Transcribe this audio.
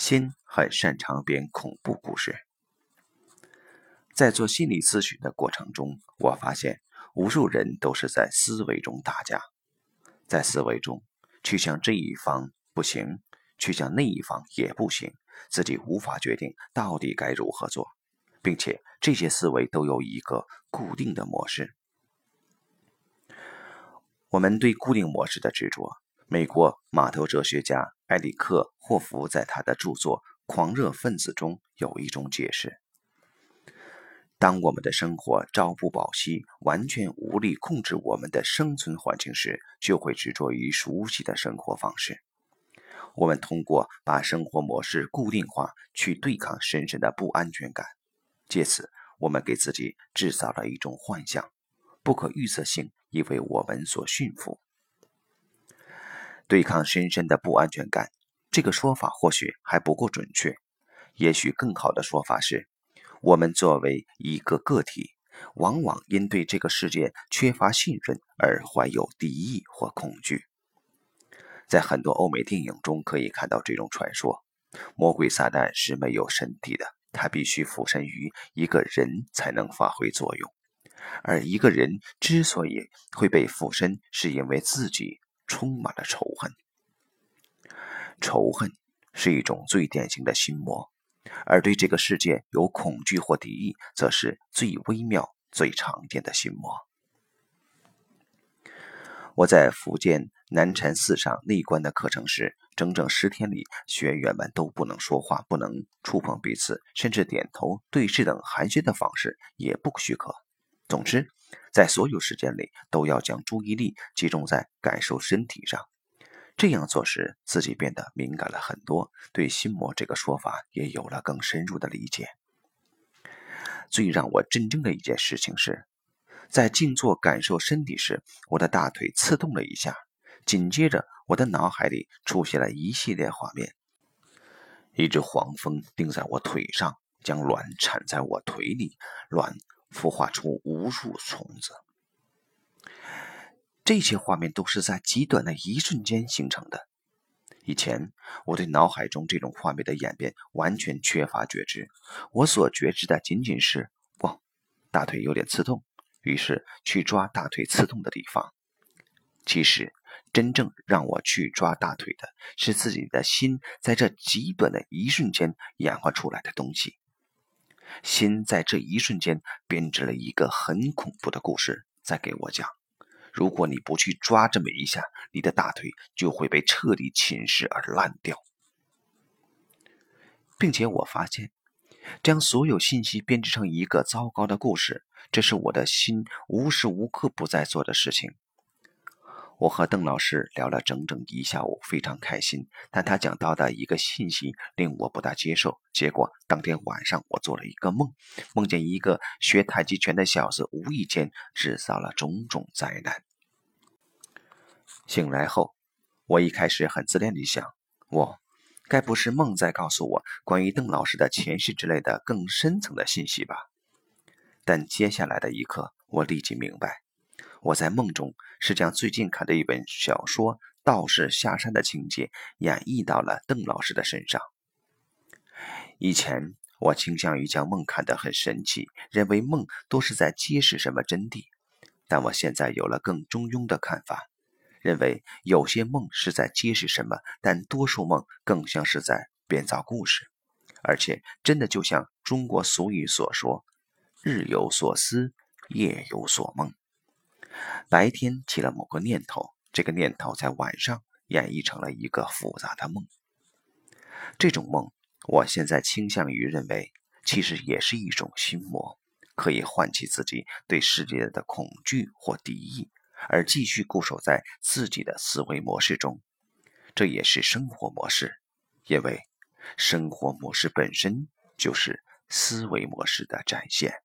心很擅长编恐怖故事。在做心理咨询的过程中，我发现无数人都是在思维中打架，在思维中去向这一方不行，去向那一方也不行，自己无法决定到底该如何做，并且这些思维都有一个固定的模式。我们对固定模式的执着。美国码头哲学家埃里克·霍夫在他的著作《狂热分子》中有一种解释：当我们的生活朝不保夕，完全无力控制我们的生存环境时，就会执着于熟悉的生活方式。我们通过把生活模式固定化，去对抗深深的不安全感，借此我们给自己制造了一种幻象，不可预测性已为我们所驯服。对抗深深的不安全感，这个说法或许还不够准确。也许更好的说法是，我们作为一个个体，往往因对这个世界缺乏信任而怀有敌意或恐惧。在很多欧美电影中可以看到这种传说：魔鬼撒旦是没有身体的，他必须附身于一个人才能发挥作用。而一个人之所以会被附身，是因为自己。充满了仇恨，仇恨是一种最典型的心魔，而对这个世界有恐惧或敌意，则是最微妙、最常见的心魔。我在福建南禅寺上内观的课程时，整整十天里，学员们都不能说话，不能触碰彼此，甚至点头、对视等寒暄的方式也不许可。总之。在所有时间里，都要将注意力集中在感受身体上。这样做时，自己变得敏感了很多，对“心魔”这个说法也有了更深入的理解。最让我震惊的一件事情是，在静坐感受身体时，我的大腿刺痛了一下，紧接着我的脑海里出现了一系列画面：一只黄蜂钉在我腿上，将卵产在我腿里，卵。孵化出无数虫子，这些画面都是在极短的一瞬间形成的。以前我对脑海中这种画面的演变完全缺乏觉知，我所觉知的仅仅是“哇，大腿有点刺痛”，于是去抓大腿刺痛的地方。其实，真正让我去抓大腿的是自己的心在这极短的一瞬间演化出来的东西。心在这一瞬间编织了一个很恐怖的故事，在给我讲：如果你不去抓这么一下，你的大腿就会被彻底侵蚀而烂掉。并且我发现，将所有信息编织成一个糟糕的故事，这是我的心无时无刻不在做的事情。我和邓老师聊了整整一下午，非常开心。但他讲到的一个信息令我不大接受。结果当天晚上，我做了一个梦，梦见一个学太极拳的小子无意间制造了种种灾难。醒来后，我一开始很自恋地想：我该不是梦在告诉我关于邓老师的前世之类的更深层的信息吧？但接下来的一刻，我立即明白。我在梦中是将最近看的一本小说《道士下山》的情节演绎到了邓老师的身上。以前我倾向于将梦看得很神奇，认为梦都是在揭示什么真谛。但我现在有了更中庸的看法，认为有些梦是在揭示什么，但多数梦更像是在编造故事，而且真的就像中国俗语所说：“日有所思，夜有所梦。”白天起了某个念头，这个念头在晚上演绎成了一个复杂的梦。这种梦，我现在倾向于认为，其实也是一种心魔，可以唤起自己对世界的恐惧或敌意，而继续固守在自己的思维模式中。这也是生活模式，因为生活模式本身就是思维模式的展现。